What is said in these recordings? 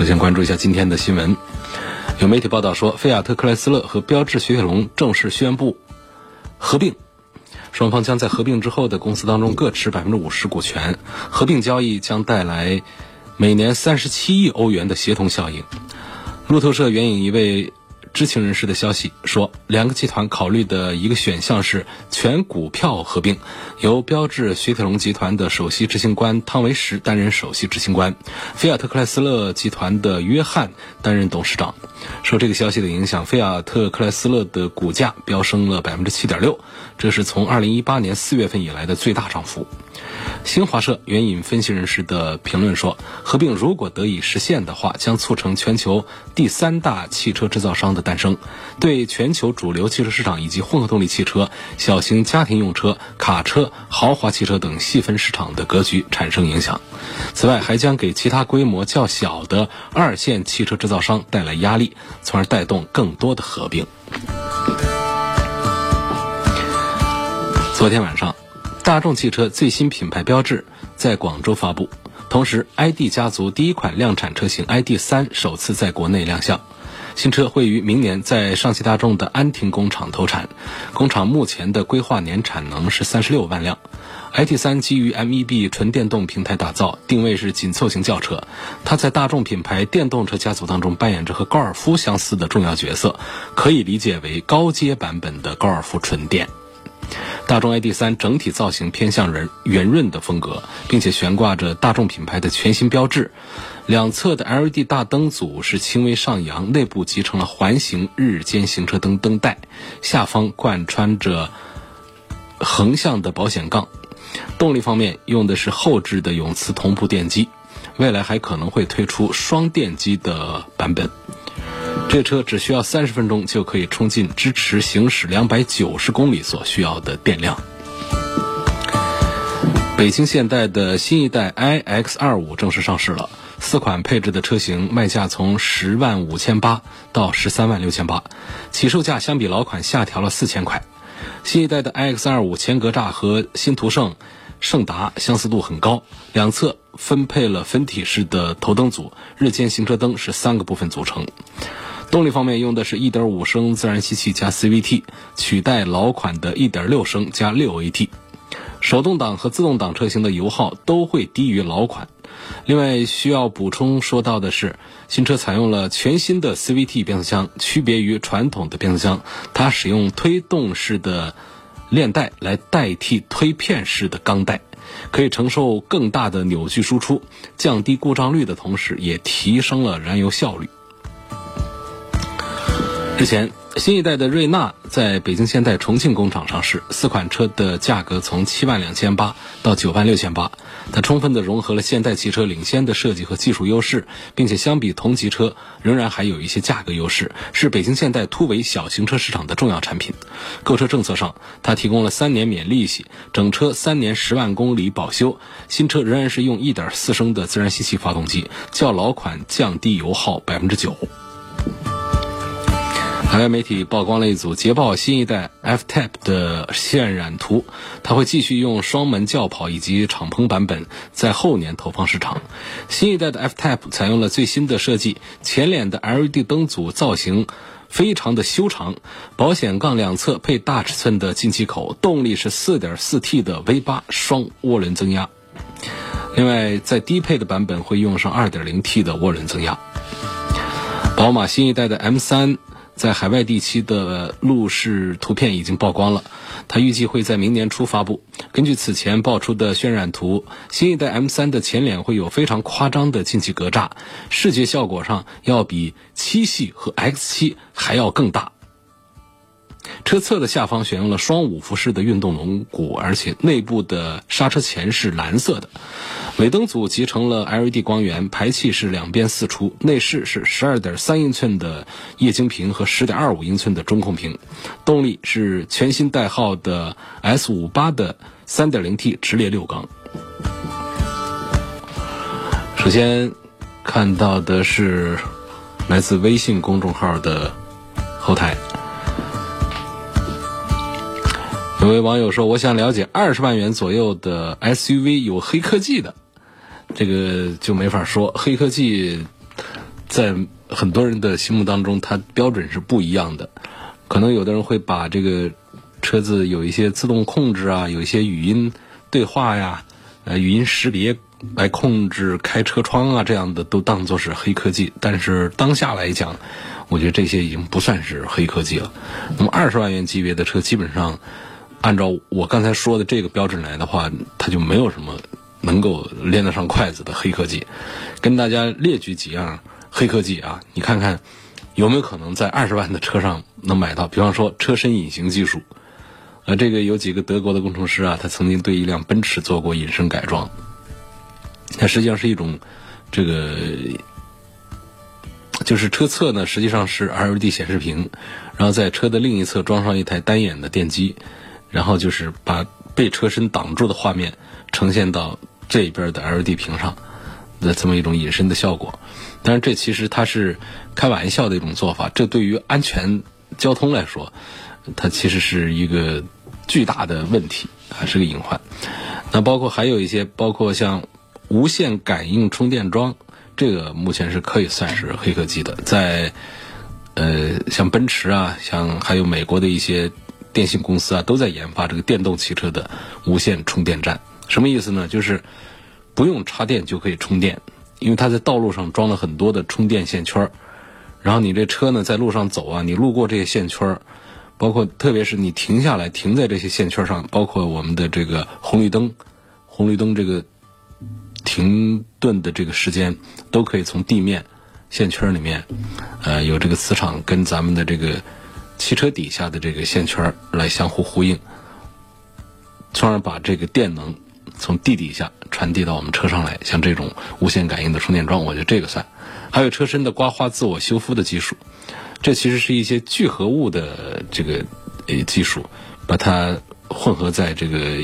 首先关注一下今天的新闻。有媒体报道说，菲亚特克莱斯勒和标致雪铁龙正式宣布合并，双方将在合并之后的公司当中各持百分之五十股权。合并交易将带来每年三十七亿欧元的协同效应。路透社援引一位。知情人士的消息说，两个集团考虑的一个选项是全股票合并，由标致雪铁龙集团的首席执行官汤维什担任首席执行官，菲亚特克莱斯勒集团的约翰担任董事长。受这个消息的影响，菲亚特克莱斯勒的股价飙升了百分之七点六，这是从二零一八年四月份以来的最大涨幅。新华社援引分析人士的评论说，合并如果得以实现的话，将促成全球第三大汽车制造商的诞生，对全球主流汽车市场以及混合动力汽车、小型家庭用车、卡车、豪华汽车等细分市场的格局产生影响。此外，还将给其他规模较小的二线汽车制造商带来压力，从而带动更多的合并。昨天晚上。大众汽车最新品牌标志在广州发布，同时，ID 家族第一款量产车型 ID.3 首次在国内亮相。新车会于明年在上汽大众的安亭工厂投产，工厂目前的规划年产能是三十六万辆。，it 3基于 MEB 纯电动平台打造，定位是紧凑型轿车。它在大众品牌电动车家族当中扮演着和高尔夫相似的重要角色，可以理解为高阶版本的高尔夫纯电。大众 ID.3 整体造型偏向圆圆润的风格，并且悬挂着大众品牌的全新标志。两侧的 LED 大灯组是轻微上扬，内部集成了环形日间行车灯灯带，下方贯穿着横向的保险杠。动力方面用的是后置的永磁同步电机，未来还可能会推出双电机的版本。这车只需要三十分钟就可以充进支持行驶两百九十公里所需要的电量。北京现代的新一代 iX 二五正式上市了，四款配置的车型卖价从十万五千八到十三万六千八，起售价相比老款下调了四千块。新一代的 iX 二五前格栅和新途胜、胜达相似度很高，两侧分配了分体式的头灯组，日间行车灯是三个部分组成。动力方面用的是1.5升自然吸气加 CVT，取代老款的1.6升加 6AT。手动挡和自动挡车型的油耗都会低于老款。另外需要补充说到的是，新车采用了全新的 CVT 变速箱，区别于传统的变速箱，它使用推动式的链带来代替推片式的钢带，可以承受更大的扭矩输出，降低故障率的同时，也提升了燃油效率。之前，新一代的瑞纳在北京现代重庆工厂上市，四款车的价格从七万两千八到九万六千八，它充分的融合了现代汽车领先的设计和技术优势，并且相比同级车仍然还有一些价格优势，是北京现代突围小型车市场的重要产品。购车政策上，它提供了三年免利息，整车三年十万公里保修，新车仍然是用一点四升的自然吸气发动机，较老款降低油耗百分之九。海外媒体曝光了一组捷豹新一代 F-Type 的渲染图，它会继续用双门轿跑以及敞篷版本在后年投放市场。新一代的 F-Type 采用了最新的设计，前脸的 LED 灯组造型非常的修长，保险杠两侧配大尺寸的进气口，动力是 4.4T 的 V8 双涡轮增压。另外，在低配的版本会用上 2.0T 的涡轮增压。宝马新一代的 M3。在海外地区的路试图片已经曝光了，它预计会在明年初发布。根据此前爆出的渲染图，新一代 M3 的前脸会有非常夸张的进气格栅，视觉效果上要比七系和 X7 还要更大。车侧的下方选用了双五辐式的运动轮毂，而且内部的刹车钳是蓝色的。尾灯组集成了 LED 光源，排气是两边四出，内饰是十二点三英寸的液晶屏和十点二五英寸的中控屏。动力是全新代号的 S 五八的三点零 T 直列六缸。首先看到的是来自微信公众号的后台。有位网友说：“我想了解二十万元左右的 SUV 有黑科技的，这个就没法说。黑科技在很多人的心目当中，它标准是不一样的。可能有的人会把这个车子有一些自动控制啊，有一些语音对话呀，呃，语音识别来控制开车窗啊，这样的都当作是黑科技。但是当下来讲，我觉得这些已经不算是黑科技了。那么二十万元级别的车，基本上。”按照我刚才说的这个标准来的话，它就没有什么能够连得上筷子的黑科技。跟大家列举几样黑科技啊，你看看有没有可能在二十万的车上能买到？比方说车身隐形技术，呃，这个有几个德国的工程师啊，他曾经对一辆奔驰做过隐身改装。它实际上是一种这个，就是车侧呢实际上是 LED 显示屏，然后在车的另一侧装上一台单眼的电机。然后就是把被车身挡住的画面呈现到这边的 LED 屏上的这么一种隐身的效果，但是这其实它是开玩笑的一种做法。这对于安全交通来说，它其实是一个巨大的问题，还是个隐患。那包括还有一些，包括像无线感应充电桩，这个目前是可以算是黑科技的。在呃，像奔驰啊，像还有美国的一些。电信公司啊，都在研发这个电动汽车的无线充电站。什么意思呢？就是不用插电就可以充电，因为它在道路上装了很多的充电线圈儿。然后你这车呢，在路上走啊，你路过这些线圈儿，包括特别是你停下来停在这些线圈上，包括我们的这个红绿灯，红绿灯这个停顿的这个时间，都可以从地面线圈里面，呃，有这个磁场跟咱们的这个。汽车底下的这个线圈来相互呼应，从而把这个电能从地底下传递到我们车上来。像这种无线感应的充电桩，我觉得这个算。还有车身的刮花自我修复的技术，这其实是一些聚合物的这个呃技术，把它混合在这个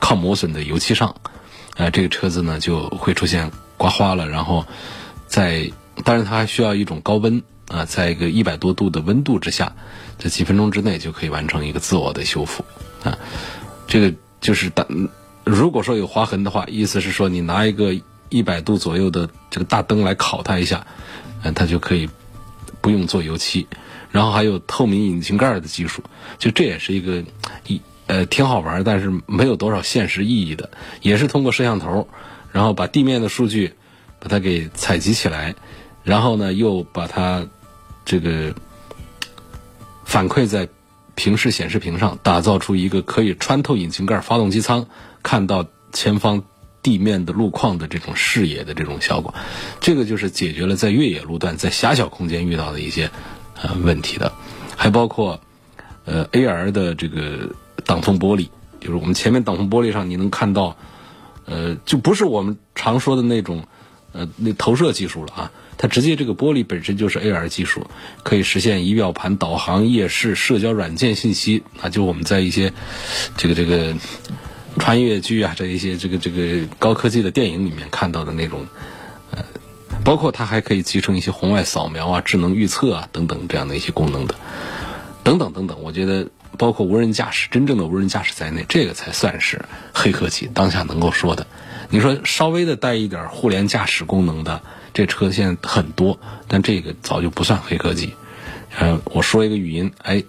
抗磨损的油漆上，啊，这个车子呢就会出现刮花了。然后在，当然它还需要一种高温。啊，在一个一百多度的温度之下，在几分钟之内就可以完成一个自我的修复啊。这个就是大，如果说有划痕的话，意思是说你拿一个一百度左右的这个大灯来烤它一下，嗯，它就可以不用做油漆。然后还有透明引擎盖的技术，就这也是一个一呃挺好玩，但是没有多少现实意义的，也是通过摄像头，然后把地面的数据把它给采集起来，然后呢又把它。这个反馈在平视显示屏上，打造出一个可以穿透引擎盖、发动机舱，看到前方地面的路况的这种视野的这种效果。这个就是解决了在越野路段、在狭小空间遇到的一些呃问题的。还包括呃 AR 的这个挡风玻璃，就是我们前面挡风玻璃上你能看到，呃，就不是我们常说的那种呃那投射技术了啊。它直接这个玻璃本身就是 AR 技术，可以实现仪表盘、导航、夜视、社交软件信息啊，就我们在一些这个这个穿越剧啊，这一些这个这个高科技的电影里面看到的那种，呃，包括它还可以集成一些红外扫描啊、智能预测啊等等这样的一些功能的，等等等等，我觉得包括无人驾驶，真正的无人驾驶在内，这个才算是黑科技当下能够说的。你说稍微的带一点互联驾驶功能的。这车现在很多，但这个早就不算黑科技。呃，我说一个语音，哎，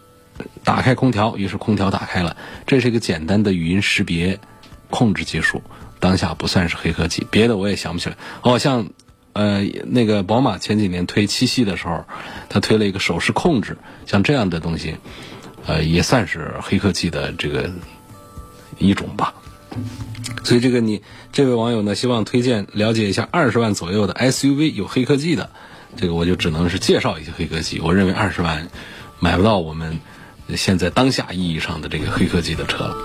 打开空调，于是空调打开了。这是一个简单的语音识别控制技术，当下不算是黑科技。别的我也想不起来。哦，像呃那个宝马前几年推七系的时候，它推了一个手势控制，像这样的东西，呃，也算是黑科技的这个一种吧。所以这个你这位网友呢，希望推荐了解一下二十万左右的 SUV 有黑科技的，这个我就只能是介绍一些黑科技。我认为二十万买不到我们现在当下意义上的这个黑科技的车了。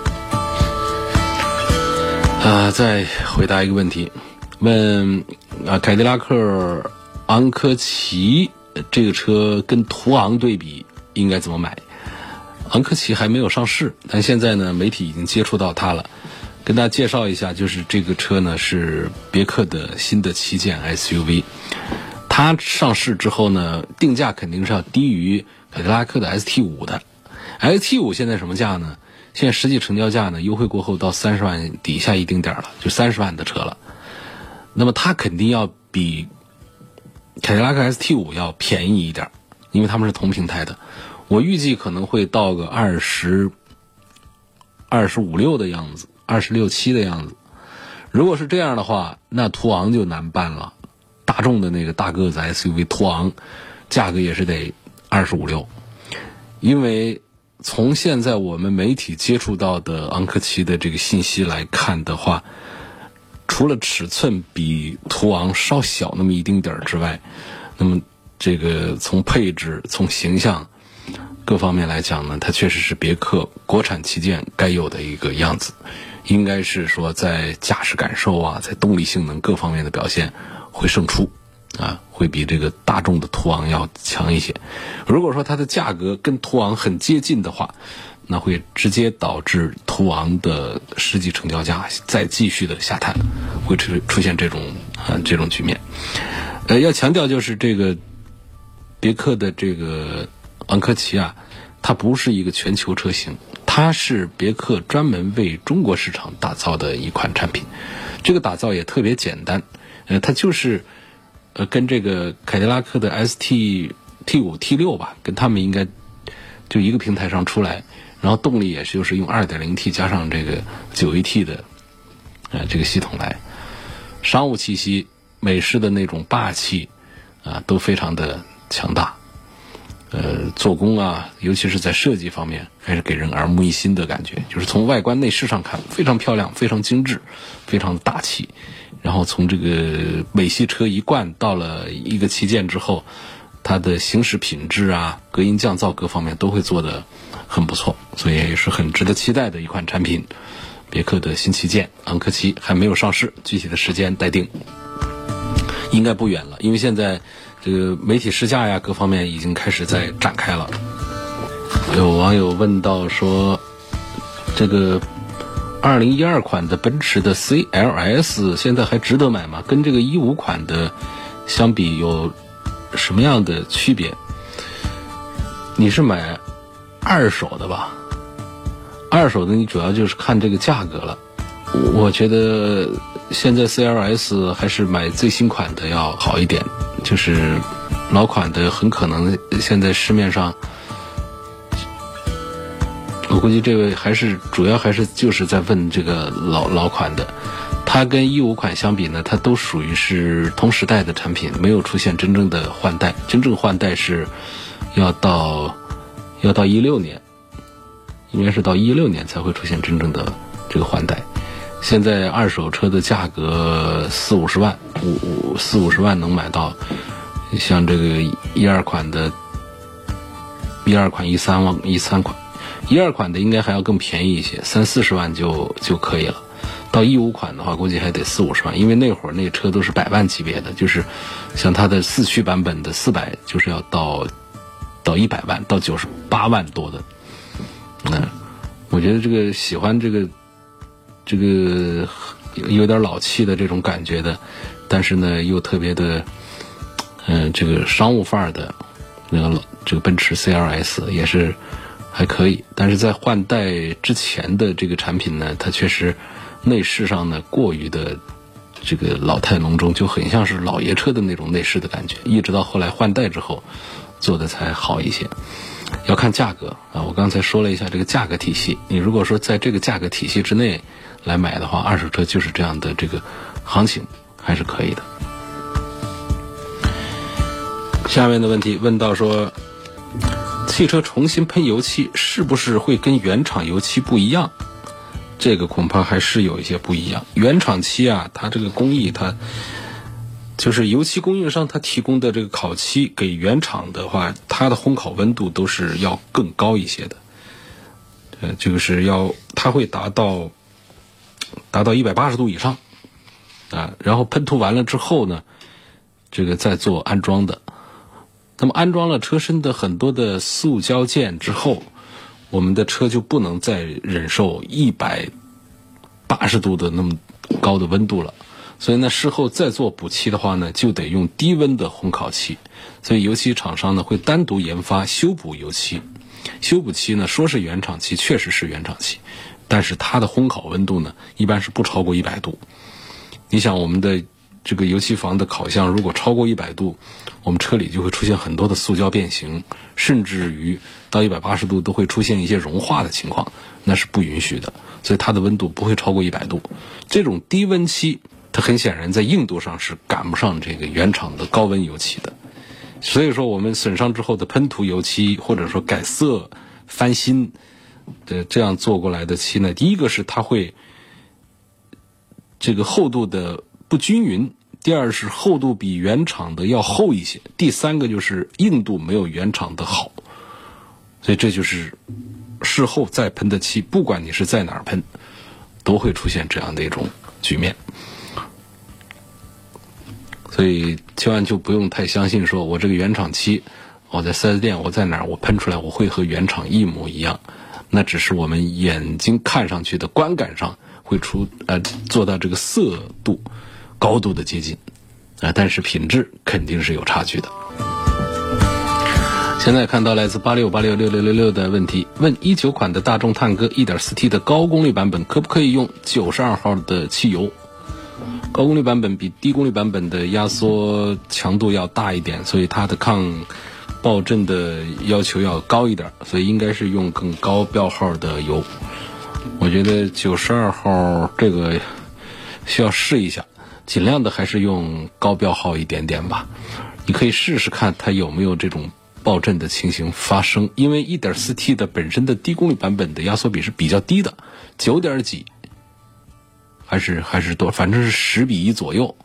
啊，再回答一个问题，问啊，凯迪拉克昂科旗这个车跟途昂对比应该怎么买？昂科旗还没有上市，但现在呢，媒体已经接触到它了。跟大家介绍一下，就是这个车呢是别克的新的旗舰 SUV。它上市之后呢，定价肯定是要低于凯迪拉克的 ST 五的。ST 五现在什么价呢？现在实际成交价呢，优惠过后到三十万底下一丁点儿了，就三十万的车了。那么它肯定要比凯迪拉克 ST 五要便宜一点，因为他们是同平台的。我预计可能会到个二十二十五六的样子，二十六七的样子。如果是这样的话，那途昂就难办了。大众的那个大个子 SUV 途昂，价格也是得二十五六，因为从现在我们媒体接触到的昂科旗的这个信息来看的话，除了尺寸比途昂稍小那么一丁点儿之外，那么这个从配置、从形象各方面来讲呢，它确实是别克国产旗舰该有的一个样子，应该是说在驾驶感受啊，在动力性能各方面的表现。会胜出，啊，会比这个大众的途昂要强一些。如果说它的价格跟途昂很接近的话，那会直接导致途昂的实际成交价再继续的下探，会出出现这种啊这种局面。呃，要强调就是这个别克的这个昂科旗啊，它不是一个全球车型，它是别克专门为中国市场打造的一款产品。这个打造也特别简单。呃，它就是，呃，跟这个凯迪拉克的 ST T 五 T 六吧，跟他们应该就一个平台上出来，然后动力也是就是用 2.0T 加上这个 9AT 的，呃，这个系统来，商务气息、美式的那种霸气啊，都非常的强大。呃，做工啊，尤其是在设计方面，还是给人耳目一新的感觉。就是从外观内饰上看，非常漂亮，非常精致，非常大气。然后从这个美系车一贯到了一个旗舰之后，它的行驶品质啊、隔音降噪各方面都会做得很不错，所以也是很值得期待的一款产品。别克的新旗舰昂科旗还没有上市，具体的时间待定，应该不远了，因为现在。这个媒体试驾呀，各方面已经开始在展开了。有网友问到说：“这个二零一二款的奔驰的 CLS 现在还值得买吗？跟这个一五款的相比有什么样的区别？”你是买二手的吧？二手的你主要就是看这个价格了。我觉得现在 CLS 还是买最新款的要好一点。就是老款的，很可能现在市面上，我估计这位还是主要还是就是在问这个老老款的。它跟一五款相比呢，它都属于是同时代的产品，没有出现真正的换代。真正换代是要到要到一六年，应该是到一六年才会出现真正的这个换代。现在二手车的价格四五十万，五五四五十万能买到，像这个一二款的，一二款一三万一三款，一二款的应该还要更便宜一些，三四十万就就可以了。到一五款的话，估计还得四五十万，因为那会儿那车都是百万级别的，就是像它的四驱版本的四百，就是要到到一百万，到九十八万多的。嗯，我觉得这个喜欢这个。这个有点老气的这种感觉的，但是呢又特别的，嗯，这个商务范儿的，那个老这个奔驰 CLS 也是还可以。但是在换代之前的这个产品呢，它确实内饰上呢过于的这个老态龙钟，就很像是老爷车的那种内饰的感觉。一直到后来换代之后，做的才好一些。要看价格啊，我刚才说了一下这个价格体系。你如果说在这个价格体系之内，来买的话，二手车就是这样的这个行情还是可以的。下面的问题问到说，汽车重新喷油漆是不是会跟原厂油漆不一样？这个恐怕还是有一些不一样。原厂漆啊，它这个工艺，它就是油漆供应商它提供的这个烤漆给原厂的话，它的烘烤温度都是要更高一些的。呃，就是要它会达到达到一百八十度以上啊，然后喷涂完了之后呢，这个再做安装的。那么安装了车身的很多的塑胶件之后，我们的车就不能再忍受一百八十度的那么高的温度了。所以呢，事后再做补漆的话呢，就得用低温的烘烤漆。所以油漆厂商呢会单独研发修补油漆。修补漆呢说是原厂漆，确实是原厂漆，但是它的烘烤温度呢一般是不超过一百度。你想我们的。这个油漆房的烤箱如果超过一百度，我们车里就会出现很多的塑胶变形，甚至于到一百八十度都会出现一些融化的情况，那是不允许的。所以它的温度不会超过一百度。这种低温漆，它很显然在硬度上是赶不上这个原厂的高温油漆的。所以说，我们损伤之后的喷涂油漆，或者说改色、翻新的这样做过来的漆呢，第一个是它会这个厚度的不均匀。第二是厚度比原厂的要厚一些，第三个就是硬度没有原厂的好，所以这就是事后再喷的漆，不管你是在哪儿喷，都会出现这样的一种局面。所以千万就不用太相信，说我这个原厂漆，我在四 S 店我在哪儿我喷出来我会和原厂一模一样，那只是我们眼睛看上去的观感上会出呃做到这个色度。高度的接近，啊，但是品质肯定是有差距的。现在看到来自八六八六六六六六的问题，问一九款的大众探歌一点四 T 的高功率版本可不可以用九十二号的汽油？高功率版本比低功率版本的压缩强度要大一点，所以它的抗爆震的要求要高一点，所以应该是用更高标号的油。我觉得九十二号这个需要试一下。尽量的还是用高标号一点点吧，你可以试试看它有没有这种爆震的情形发生。因为 1.4T 的本身的低功率版本的压缩比是比较低的，九点几，还是还是多，反正是十比一左右。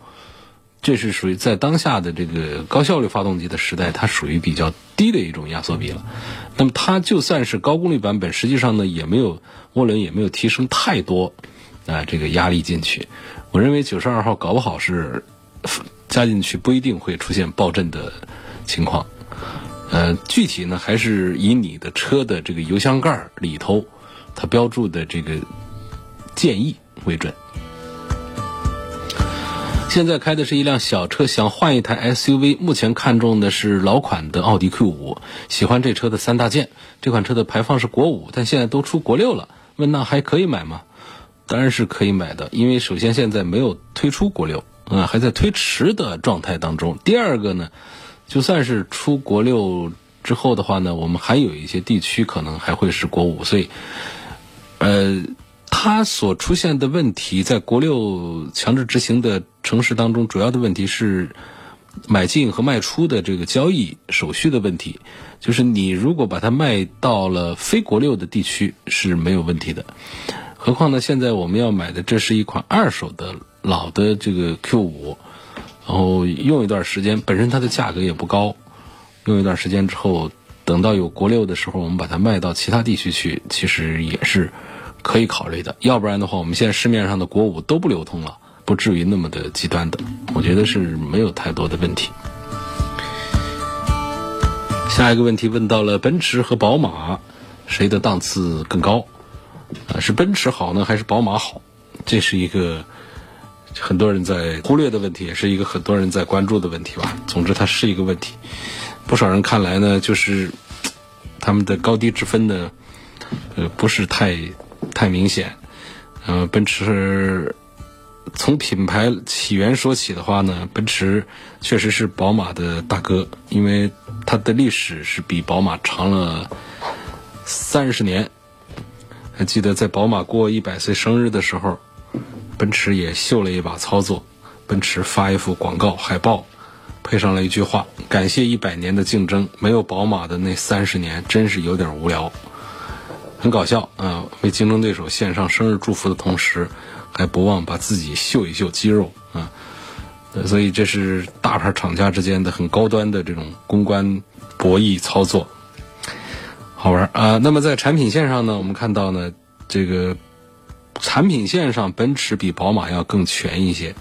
这是属于在当下的这个高效率发动机的时代，它属于比较低的一种压缩比了。那么它就算是高功率版本，实际上呢也没有涡轮也没有提升太多啊这个压力进去。我认为九十二号搞不好是加进去不一定会出现爆震的情况，呃，具体呢还是以你的车的这个油箱盖里头它标注的这个建议为准。现在开的是一辆小车，想换一台 SUV，目前看中的是老款的奥迪 Q 五，喜欢这车的三大件。这款车的排放是国五，但现在都出国六了，问那还可以买吗？当然是可以买的，因为首先现在没有推出国六，啊，还在推迟的状态当中。第二个呢，就算是出国六之后的话呢，我们还有一些地区可能还会是国五，所以，呃，它所出现的问题，在国六强制执行的城市当中，主要的问题是买进和卖出的这个交易手续的问题，就是你如果把它卖到了非国六的地区是没有问题的。何况呢？现在我们要买的这是一款二手的老的这个 Q 五，然后用一段时间，本身它的价格也不高，用一段时间之后，等到有国六的时候，我们把它卖到其他地区去，其实也是可以考虑的。要不然的话，我们现在市面上的国五都不流通了，不至于那么的极端的，我觉得是没有太多的问题。下一个问题问到了奔驰和宝马，谁的档次更高？啊，是奔驰好呢，还是宝马好？这是一个很多人在忽略的问题，也是一个很多人在关注的问题吧。总之，它是一个问题。不少人看来呢，就是他们的高低之分呢，呃，不是太太明显。呃，奔驰从品牌起源说起的话呢，奔驰确实是宝马的大哥，因为它的历史是比宝马长了三十年。还记得在宝马过一百岁生日的时候，奔驰也秀了一把操作。奔驰发一幅广告海报，配上了一句话：“感谢一百年的竞争，没有宝马的那三十年真是有点无聊。”很搞笑啊！为竞争对手献上生日祝福的同时，还不忘把自己秀一秀肌肉啊！所以这是大牌厂家之间的很高端的这种公关博弈操作。好玩啊。那么在产品线上呢，我们看到呢，这个产品线上奔驰比宝马要更全一些，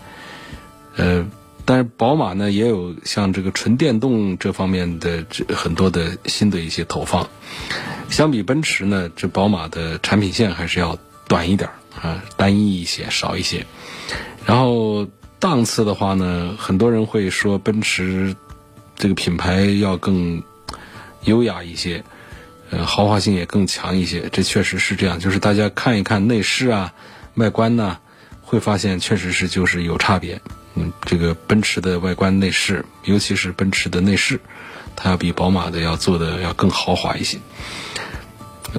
呃。但是宝马呢，也有像这个纯电动这方面的这很多的新的一些投放。相比奔驰呢，这宝马的产品线还是要短一点啊，单一一些，少一些。然后档次的话呢，很多人会说奔驰这个品牌要更优雅一些，呃，豪华性也更强一些。这确实是这样，就是大家看一看内饰啊、外观呢，会发现确实是就是有差别。嗯，这个奔驰的外观内饰，尤其是奔驰的内饰，它要比宝马的要做的要更豪华一些。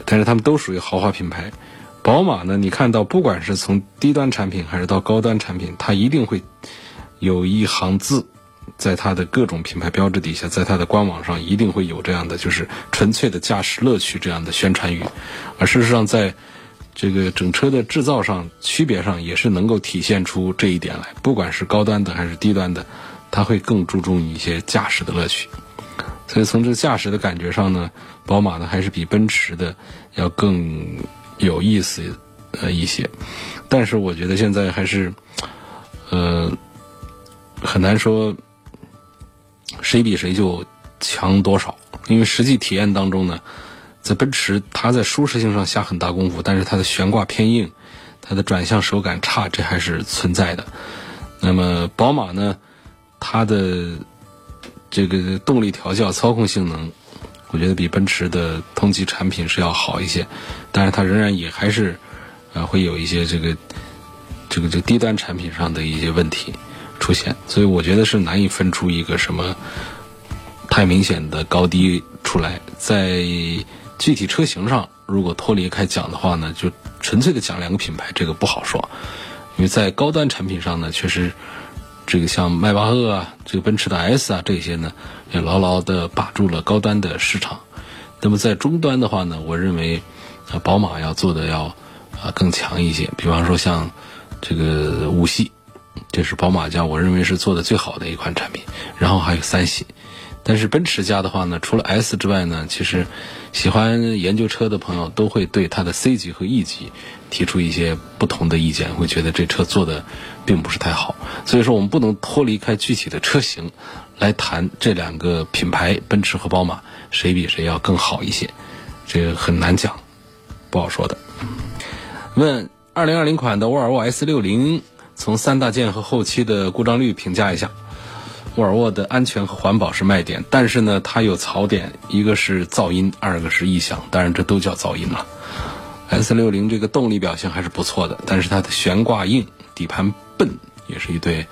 但是它们都属于豪华品牌。宝马呢，你看到不管是从低端产品还是到高端产品，它一定会有一行字，在它的各种品牌标志底下，在它的官网上一定会有这样的，就是纯粹的驾驶乐趣这样的宣传语。而事实上，在这个整车的制造上区别上也是能够体现出这一点来，不管是高端的还是低端的，它会更注重一些驾驶的乐趣。所以从这驾驶的感觉上呢，宝马呢还是比奔驰的要更有意思呃一些。但是我觉得现在还是呃很难说谁比谁就强多少，因为实际体验当中呢。在奔驰，它在舒适性上下很大功夫，但是它的悬挂偏硬，它的转向手感差，这还是存在的。那么宝马呢，它的这个动力调教、操控性能，我觉得比奔驰的同级产品是要好一些，但是它仍然也还是啊会有一些这个这个这低端产品上的一些问题出现，所以我觉得是难以分出一个什么太明显的高低出来，在。具体车型上，如果脱离开讲的话呢，就纯粹的讲两个品牌，这个不好说。因为在高端产品上呢，确实这个像迈巴赫啊，这个奔驰的 S 啊这些呢，也牢牢的把住了高端的市场。那么在中端的话呢，我认为啊，宝马要做的要啊更强一些。比方说像这个五系，这是宝马家我认为是做的最好的一款产品。然后还有三系。但是奔驰家的话呢，除了 S 之外呢，其实喜欢研究车的朋友都会对它的 C 级和 E 级提出一些不同的意见，会觉得这车做的并不是太好。所以说，我们不能脱离开具体的车型来谈这两个品牌奔驰和宝马谁比谁要更好一些，这个很难讲，不好说的。问二零二零款的沃尔沃 S 六零从三大件和后期的故障率评价一下。沃尔沃的安全和环保是卖点，但是呢，它有槽点，一个是噪音，二个是异响，当然这都叫噪音了。S 六零这个动力表现还是不错的，但是它的悬挂硬，底盘笨，也是一对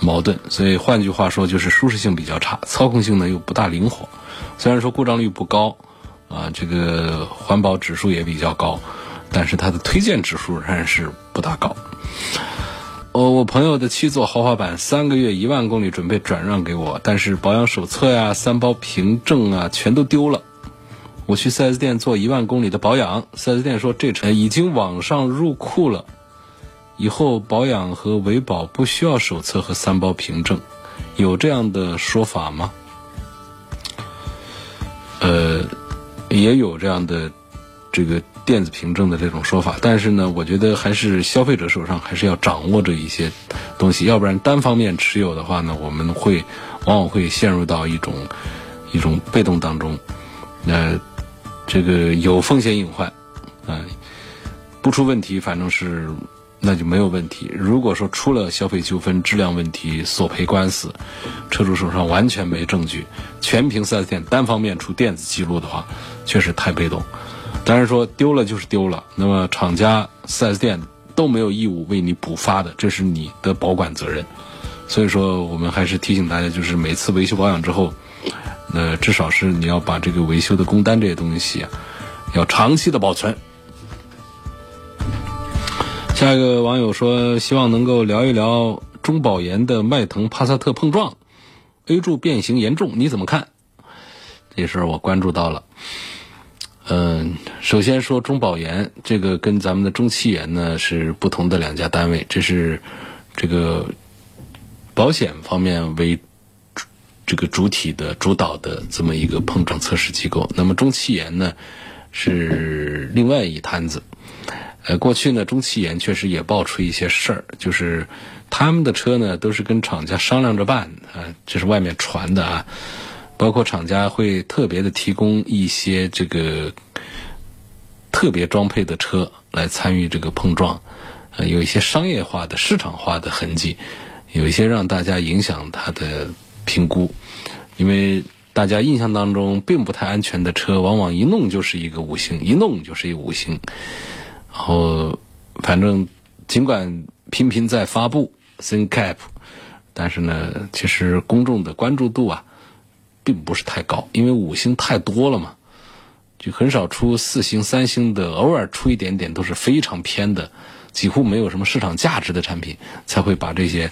矛盾。所以换句话说，就是舒适性比较差，操控性呢又不大灵活。虽然说故障率不高，啊，这个环保指数也比较高，但是它的推荐指数仍然是不大高。哦，我朋友的七座豪华版三个月一万公里，准备转让给我，但是保养手册呀、三包凭证啊，全都丢了。我去 4S 店做一万公里的保养，4S 店说这车已经网上入库了，以后保养和维保不需要手册和三包凭证，有这样的说法吗？呃，也有这样的这个。电子凭证的这种说法，但是呢，我觉得还是消费者手上还是要掌握着一些东西，要不然单方面持有的话呢，我们会往往会陷入到一种一种被动当中，那这个有风险隐患啊，不出问题反正是那就没有问题。如果说出了消费纠纷、质量问题、索赔官司，车主手上完全没证据，全凭四 S 店单方面出电子记录的话，确实太被动。当然说丢了就是丢了，那么厂家、4S 店都没有义务为你补发的，这是你的保管责任。所以说，我们还是提醒大家，就是每次维修保养之后，那至少是你要把这个维修的工单这些东西啊，要长期的保存。下一个网友说，希望能够聊一聊中保研的迈腾、帕萨特碰撞，A 柱变形严重，你怎么看？这事儿我关注到了。嗯，首先说中保研，这个跟咱们的中汽研呢是不同的两家单位，这是这个保险方面为这这个主体的主导的这么一个碰撞测试机构。那么中汽研呢是另外一摊子。呃，过去呢，中汽研确实也爆出一些事儿，就是他们的车呢都是跟厂家商量着办啊，这是外面传的啊。包括厂家会特别的提供一些这个特别装配的车来参与这个碰撞，呃，有一些商业化的、市场化的痕迹，有一些让大家影响它的评估，因为大家印象当中并不太安全的车，往往一弄就是一个五星，一弄就是一个五星。然后，反正尽管频频在发布 ThinkCap，但是呢，其实公众的关注度啊，并不是太高，因为五星太多了嘛，就很少出四星、三星的，偶尔出一点点都是非常偏的，几乎没有什么市场价值的产品，才会把这些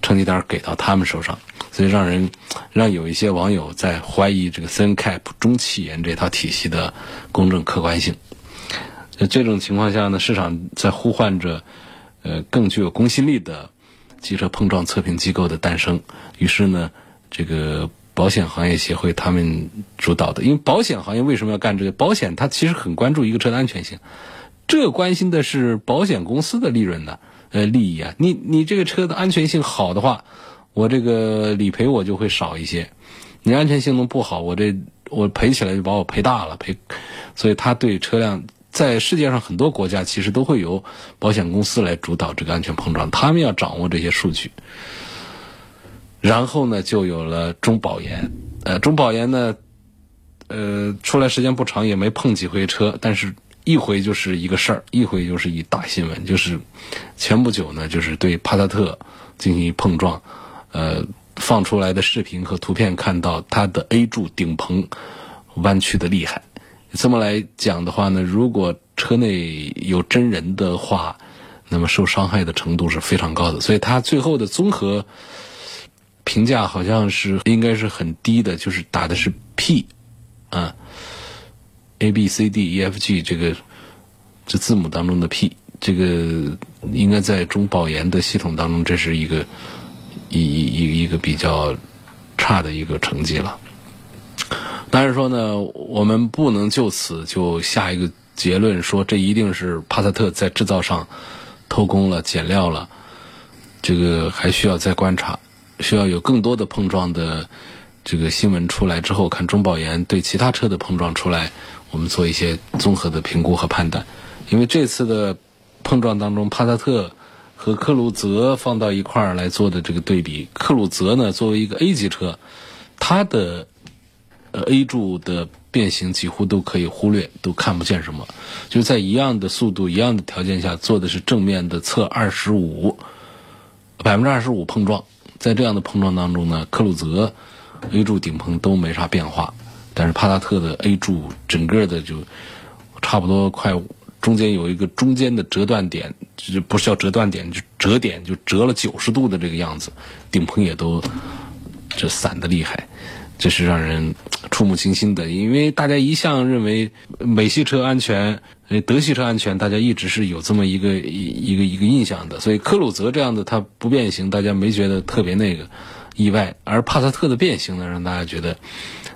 成绩单给到他们手上，所以让人让有一些网友在怀疑这个 Thin Cap 中汽研这套体系的公正客观性。在这种情况下呢，市场在呼唤着，呃，更具有公信力的汽车碰撞测评机构的诞生。于是呢，这个保险行业协会他们主导的，因为保险行业为什么要干这个？保险它其实很关注一个车的安全性，这关心的是保险公司的利润的呃利益啊。你你这个车的安全性好的话，我这个理赔我就会少一些；你安全性能不好，我这我赔起来就把我赔大了赔。所以他对车辆。在世界上很多国家，其实都会由保险公司来主导这个安全碰撞，他们要掌握这些数据。然后呢，就有了中保研。呃，中保研呢，呃，出来时间不长，也没碰几回车，但是一回就是一个事儿，一回就是一大新闻。就是前不久呢，就是对帕萨特进行碰撞，呃，放出来的视频和图片看到它的 A 柱顶棚弯曲的厉害。这么来讲的话呢，如果车内有真人的话，那么受伤害的程度是非常高的。所以它最后的综合评价好像是应该是很低的，就是打的是 P，啊，A B C D E F G 这个这字母当中的 P，这个应该在中保研的系统当中，这是一个一一一一个比较差的一个成绩了。当然说呢，我们不能就此就下一个结论，说这一定是帕萨特在制造上偷工了、减料了。这个还需要再观察，需要有更多的碰撞的这个新闻出来之后，看中保研对其他车的碰撞出来，我们做一些综合的评估和判断。因为这次的碰撞当中，帕萨特和克鲁泽放到一块儿来做的这个对比，克鲁泽呢作为一个 A 级车，它的。呃，A 柱的变形几乎都可以忽略，都看不见什么。就在一样的速度、一样的条件下，做的是正面的侧二十五，百分之二十五碰撞。在这样的碰撞当中呢，克鲁泽 A 柱顶棚都没啥变化，但是帕萨特的 A 柱整个的就差不多快中间有一个中间的折断点，就不是叫折断点，就折点就折了九十度的这个样子，顶棚也都就散的厉害。这是让人触目惊心的，因为大家一向认为美系车安全，德系车安全，大家一直是有这么一个一个一个印象的。所以科鲁泽这样的它不变形，大家没觉得特别那个意外，而帕萨特的变形呢，让大家觉得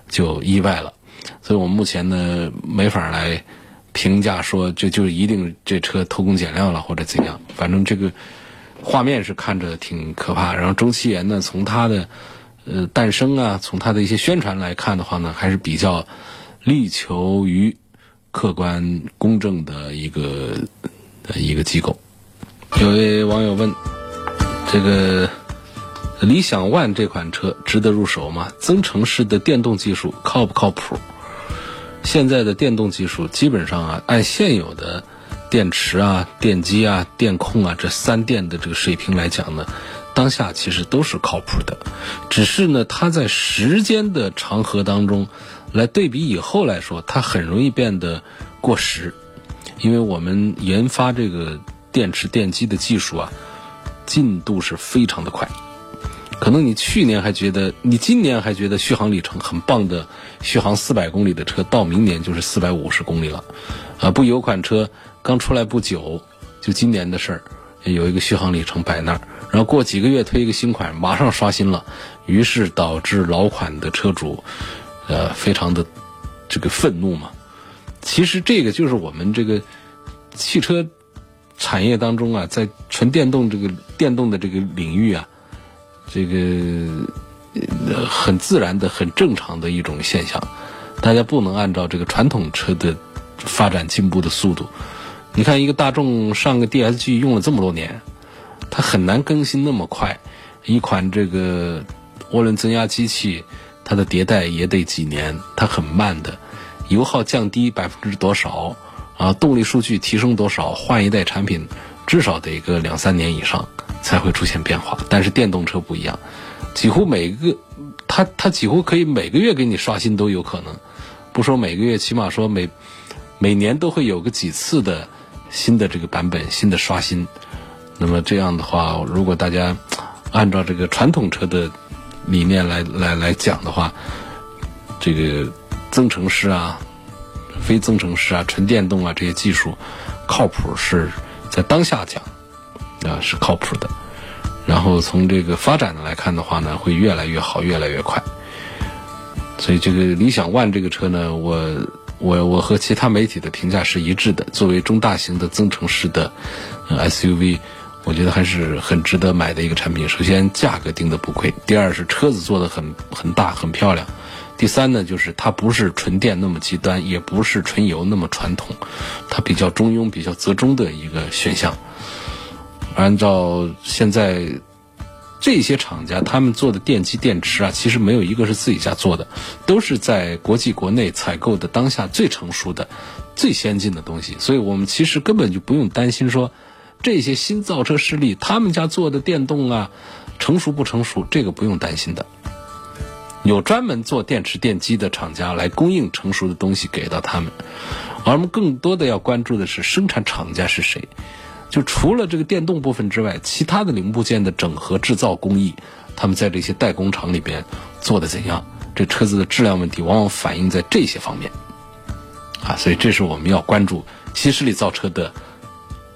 就意外了。所以我们目前呢没法来评价说这就一定这车偷工减料了或者怎样。反正这个画面是看着挺可怕。然后周期岩呢，从它的。呃，诞生啊，从它的一些宣传来看的话呢，还是比较力求于客观公正的一个一个机构。有位网友问：这个理想 ONE 这款车值得入手吗？增程式的电动技术靠不靠谱？现在的电动技术基本上啊，按现有的电池啊、电机啊、电控啊这三电的这个水平来讲呢。当下其实都是靠谱的，只是呢，它在时间的长河当中，来对比以后来说，它很容易变得过时，因为我们研发这个电池电机的技术啊，进度是非常的快。可能你去年还觉得，你今年还觉得续航里程很棒的，续航四百公里的车，到明年就是四百五十公里了。啊，不有款车刚出来不久，就今年的事儿，有一个续航里程摆那儿。然后过几个月推一个新款，马上刷新了，于是导致老款的车主，呃，非常的这个愤怒嘛。其实这个就是我们这个汽车产业当中啊，在纯电动这个电动的这个领域啊，这个很自然的、很正常的一种现象。大家不能按照这个传统车的发展进步的速度。你看，一个大众上个 DSG 用了这么多年，它很难更新那么快。一款这个涡轮增压机器，它的迭代也得几年，它很慢的。油耗降低百分之多少啊？动力数据提升多少？换一代产品至少得个两三年以上才会出现变化。但是电动车不一样，几乎每个它它几乎可以每个月给你刷新都有可能，不说每个月，起码说每每年都会有个几次的。新的这个版本，新的刷新，那么这样的话，如果大家按照这个传统车的理念来来来讲的话，这个增程式啊、非增程式啊、纯电动啊这些技术靠谱是在当下讲啊是靠谱的，然后从这个发展的来看的话呢，会越来越好，越来越快。所以这个理想 ONE 这个车呢，我。我我和其他媒体的评价是一致的。作为中大型的增程式的 SUV，我觉得还是很值得买的一个产品。首先，价格定的不贵；第二是车子做的很很大很漂亮；第三呢，就是它不是纯电那么极端，也不是纯油那么传统，它比较中庸、比较折中的一个选项。按照现在。这些厂家他们做的电机电池啊，其实没有一个是自己家做的，都是在国际国内采购的当下最成熟的、最先进的东西。所以我们其实根本就不用担心说这些新造车势力他们家做的电动啊成熟不成熟，这个不用担心的。有专门做电池电机的厂家来供应成熟的东西给到他们，而我们更多的要关注的是生产厂家是谁。就除了这个电动部分之外，其他的零部件的整合制造工艺，他们在这些代工厂里边做的怎样？这车子的质量问题往往反映在这些方面，啊，所以这是我们要关注新势力造车的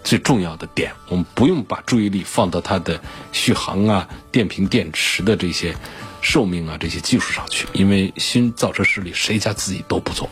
最重要的点我们不用把注意力放到它的续航啊电瓶电池的这些寿命啊这些技术上去因为新造车势力谁家自己都不做。